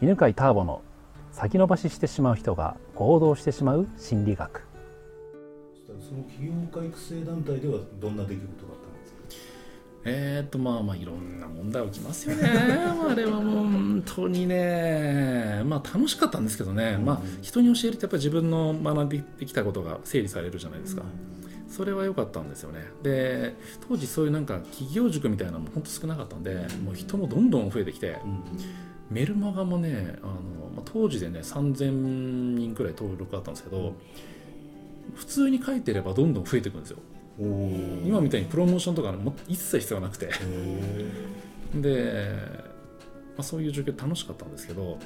犬飼ターボの先延ばししてしまう人が行動してしまう心理学。その起業家育成団体ではどんな出来事があったんですか？えー、っとまあまあいろんな問題起きますよね。あれはもう本当にねまあ楽しかったんですけどね、まあ人に教えるとやっぱり自分の学んできたことが整理されるじゃないですか、それは良かったんですよね。で当時そういうなんか企業塾みたいなのも本当少なかったんでもう人もどんどん増えてきて、メルマガもねあの、まあ、当時でね3000人くらい登録あったんですけど普通に書いてればどんどん増えていくんですよ。今みたいにプロモーションとかも一切必要なくて。で、まあ、そういう状況楽しかったんですけど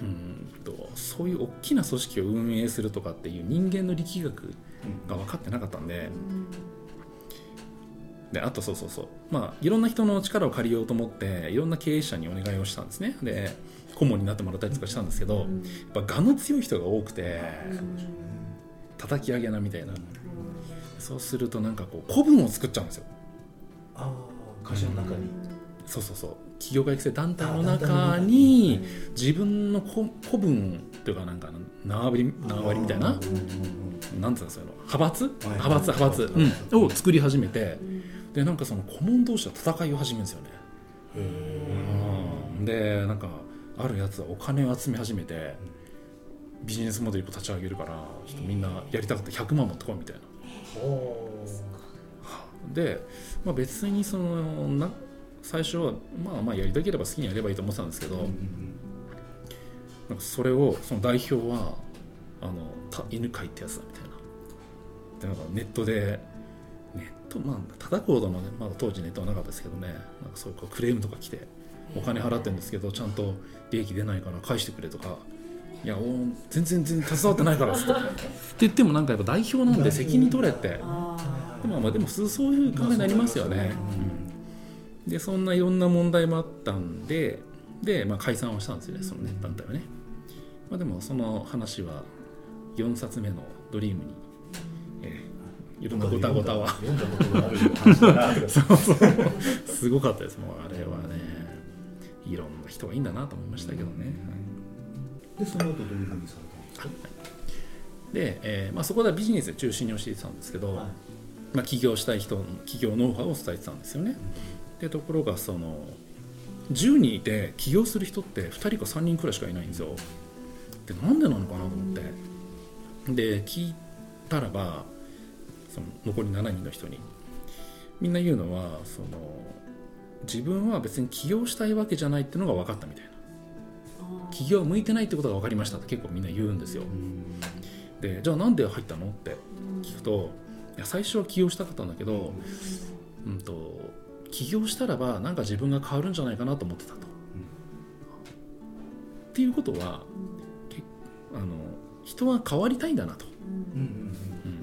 うんとそういう大きな組織を運営するとかっていう人間の力学が分かってなかったんで、であとそうそうそう。まあいろんな人の力を借りようと思っていろんな経営者にお願いをしたんですね。で顧問になってもらったりとかしたんですけど、やっぱ我の強い人が多くて、叩き上げなみたいな、そうするとなんかこう古文を作っちゃうんですよ。ああ会社の中に、そうそうそう。企業家育成団体の中に自分の古古文というかなんか縄張り縄張りみたいななんていうんですか派閥？派閥派閥、うん、を作り始めてでなんかその顧問同士は戦いを始めるんですよね。うんでなんかあるやつはお金を集め始めてビジネスモデルを立ち上げるからちょっとみんなやりたかった100万持ってこいみたいな。で、まあ、別にそのな最初はまあまあやりたければ好きにやればいいと思ってたんですけど、なんかそれをその代表はあのた犬飼いってやつだみたいな。でなんかネットでネットまあ叩くほどの、ね、まだ当時ネットはなかったですけどねなんかそういうクレームとか来てお金払ってるんですけどちゃんと利益出ないから返してくれとかいやお全然全然携わってないからっつって。って言ってもなんかやっぱ代表なんで責任取れって。でもまあでもそういう考えになりますよね、でそんないろんな問題もあったんでで、まあ、解散をしたんですよねそのね団体はね、まあ、でもその話は4冊目の「ドリームに」いろんなごたごたは。読んだことがある話だなとかそうそう。すごかったです。もうあれはねいろんな人がいいんだなと思いましたけどね、でその後どういうふうにされたんですかで、えーまあ、そこではビジネスで中心に教えてたんですけど、はい。まあ、起業したい人の起業ノウハウを伝えてたんですよね。でところがその10人いて起業する人って2人か3人くらいしかいないんですよ。でなんでなのかなと思って。で聞いたらばその残り7人の人に。みんな言うのはその自分は別に起業したいわけじゃないっていうのが分かったみたいな。起業は向いてないってことが分かりましたって結構みんな言うんですよ。でじゃあなんで入ったのって聞くといや最初は起業したかったんだけど、うん、と起業したらばなんか自分が変わるんじゃないかなと思ってたと。っていうことはけあの人は変わりたいんだなと。うんうんうん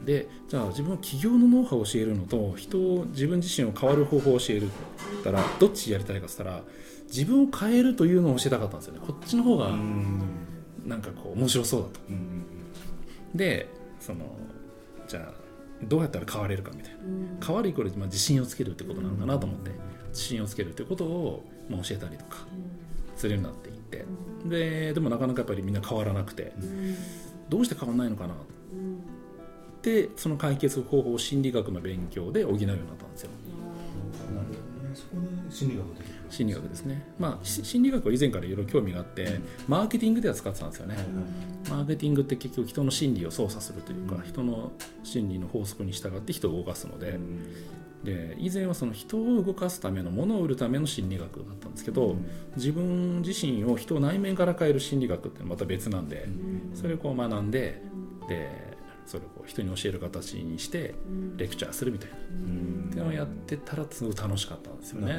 でじゃあ自分は起業のノウハウを教えるのと人を自分自身を変わる方法を教えるったらどっちやりたいかっつったら自分を変えるというのを教えたかったんですよね。こっちの方がうん。なんかこう面白そうだと。でそのじゃあどうやったら変われるかみたいな。変わるイコール、まあ、自信をつけるってことなのかなと思って自信をつけるってことを、まあ、教えたりとかするようになっていって。ででもなかなかやっぱりみんな変わらなくてどうして変わらないのかなってその解決方法を心理学の勉強で補うようになったんですよ。なるほどね。そこで心理学出てくる心理学ですね。まあし心理学は以前からいろいろ興味があってマーケティングでは使ってたんですよね、マーケティングって結局人の心理を操作するというか、人の心理の法則に従って人を動かすので,、で以前はその人を動かすためのものを売るための心理学だったんですけど、自分自身を人を内面から変える心理学ってまた別なんで、それをこう学んででそれをこう人に教える形にしてレクチャーするみたいな、っていうのをやってたらすごい楽しかったんですよね。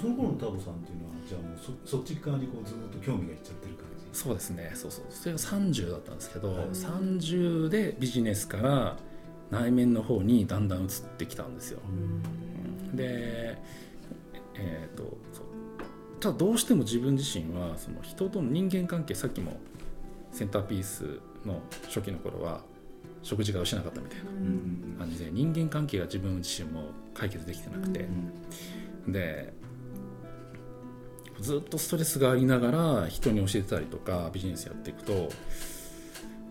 その頃のタボさんっていうのはじゃあもうそそっち側にこうずっと興味がいっちゃってる感じ？そうですねそうそう。それが30だったんですけど、はい。30でビジネスから内面の方にだんだん移ってきたんですよ、でえっ、とそう。ただどうしても自分自身はその人との人間関係さっきもセンターピースの初期の頃は食事がしなかったみたいなうん。感じで人間関係が自分自身も解決できてなくて、でずっとストレスがありながら人に教えてたりとかビジネスやっていくと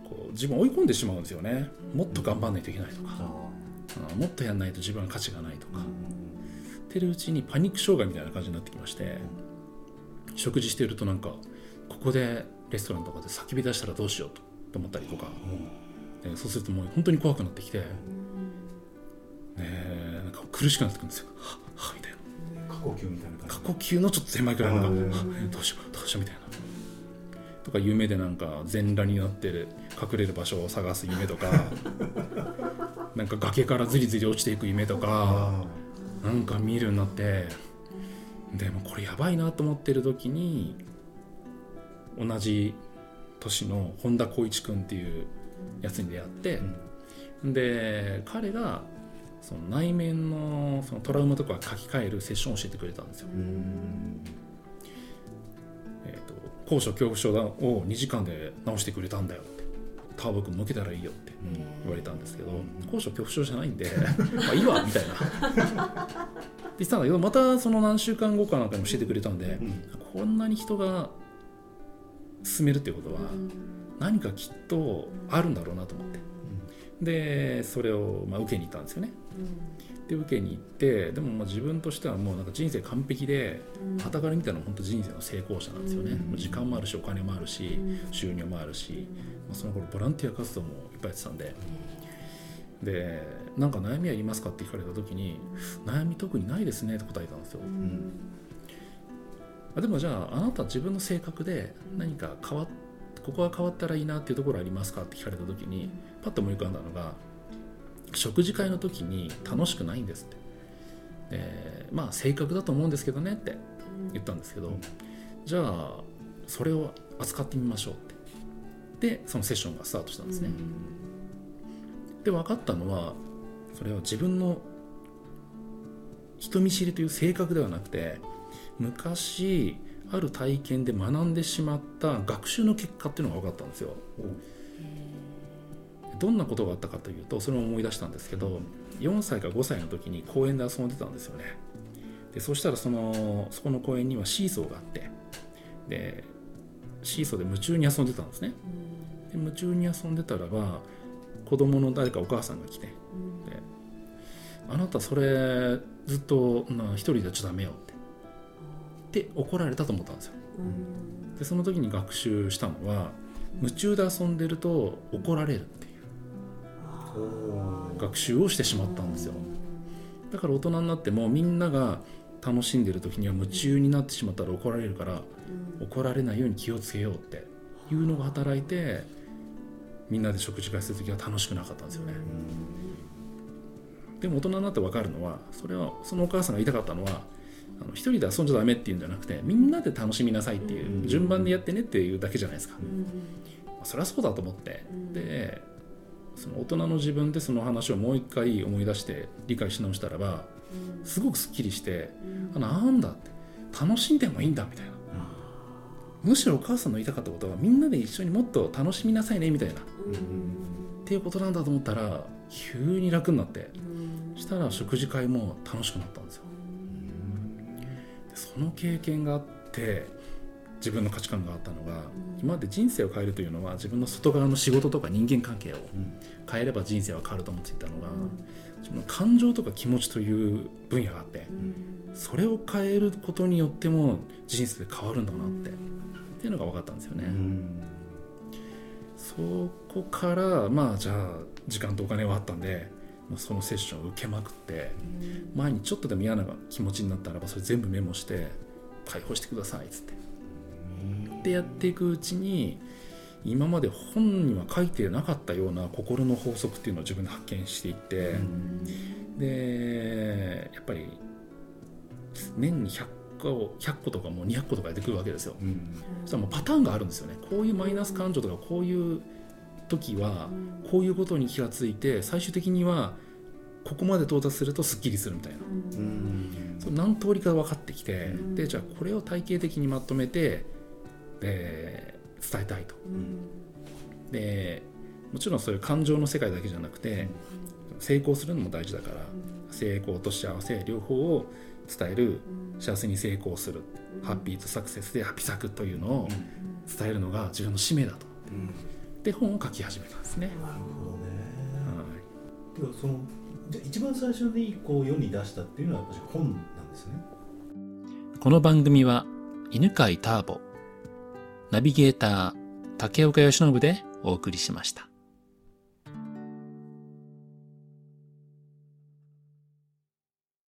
こう自分追い込んでしまうんですよね。もっと頑張んないといけないとか、うん。もっとやんないと自分は価値がないとか、ってるうちにパニック障害みたいな感じになってきまして食事してるとなんかここでレストランとかで叫び出したらどうしようとと思ったりとか、でそうするともう本当に怖くなってきて、ねえなんか苦しくなってくるんですよ。はっはっみたいな。過呼吸みたいな過感呼吸のちょっと狭いくらいのがどうしようどうしようみたいな。とか夢でなんか全裸になってる隠れる場所を探す夢とか。なんか崖からずりずり落ちていく夢とか。あ。なんか見るようになって。でもこれやばいなと思ってる時に同じ年の本田光一君っていうやつに出会って、で彼がその内面のそのトラウマとか書き換えるセッションを教えてくれたんですよ。うん。えー、と高所恐怖症を2時間で治してくれたんだよって。ターボ君向けたらいいよって言われたんですけど、高所恐怖症じゃないんで まあいいわみたいな。って言ってたんだけどまたその何週間後かなんかに教えてくれたんで、こんなに人が進めるっていうことは何かきっとあるんだろうなと思って。でそれをまあ受けに行ったんですよね。で受けに行ってでもまあ自分としてはもうなんか人生完璧で傍から見たら本当人生の成功者なんですよね、もう時間もあるしお金もあるし収入もあるし、まあ、その頃ボランティア活動もいっぱいやってたんで。でなんか悩みありますかって聞かれた時に悩み特にないですねって答えたんですよ、あでもじゃああなた自分の性格で何か変わっここは変わったらいいなっていうところありますかって聞かれた時にパッと思い浮かんだのが食事会の時に楽しくないんですって。でまあ性格だと思うんですけどねって言ったんですけど、じゃあそれを扱ってみましょうって。でそのセッションがスタートしたんですね、で分かったのはそれは自分の人見知りという性格ではなくて昔ある体験で学んでしまった学習の結果っていうのが分かったんですよ。どんなことがあったかというとそれを思い出したんですけど4歳か5歳の時に公園で遊んでたんですよね。でそしたらそのそこの公園にはシーソーがあってでシーソーで夢中に遊んでたんですね。で夢中に遊んでたらば子供の誰かお母さんが来てであなたそれずっとな一人でやっちゃダメよって怒られたと思ったんですよ。でその時に学習したのは夢中で遊んでると怒られるっていう学習をしてしまったんですよ。だから大人になってもみんなが楽しんでる時には夢中になってしまったら怒られるから怒られないように気をつけようっていうのが働いてみんなで食事会する時は楽しくなかったんですよね。でも大人になって分かるのはそれはそのお母さんが言いたかったのはあの一人で遊んじゃダメっていうんじゃなくてみんなで楽しみなさいっていう順番でやってねっていうだけじゃないですか、まあそりゃそうだと思って。でその大人の自分でその話をもう一回思い出して理解し直したらばすごくすっきりして、あなんだって楽しんでもいいんだみたいな、むしろお母さんの言いたかったことはみんなで一緒にもっと楽しみなさいねみたいな、っていうことなんだと思ったら急に楽になって、したら食事会も楽しくなったんですよ、でその経験があって自分の価値観があったのが、今まで人生を変えるというのは自分の外側の仕事とか人間関係を変えれば人生は変わると思っていたのが、自分の感情とか気持ちという分野があって、それを変えることによっても人生で変わるんだなって、っていうのが分かったんですよね。そこからまあじゃあ時間とお金はあったんで、まあ、そのセッションを受けまくって、前にちょっとでも嫌な気持ちになったらばそれ全部メモして解放してくださいっつって。でやっていくうちに今まで本には書いてなかったような心の法則っていうのを自分で発見していって、でやっぱり年に100個 ,100 個とかもう200個とか出てくるわけですよ。そしたらもうパターンがあるんですよね。こういうマイナス感情とかこういう時はこういうことに気がついて最終的にはここまで到達するとすっきりするみたいな。その何通りか分かってきてでじゃあこれを体系的にまとめてで伝えたいと。でもちろんそういう感情の世界だけじゃなくて成功するのも大事だから成功と幸せ両方を伝える幸せに成功するハッピーとサクセスでハッピーサクというのを伝えるのが自分の使命だと。うんで本を書き始めたんですね、なるほどね。はい。そのじゃあ一番最初にこう世に出したっていうのはやっぱり本なんですね。この番組は犬飼ターボナビゲーター竹岡由伸でお送りしました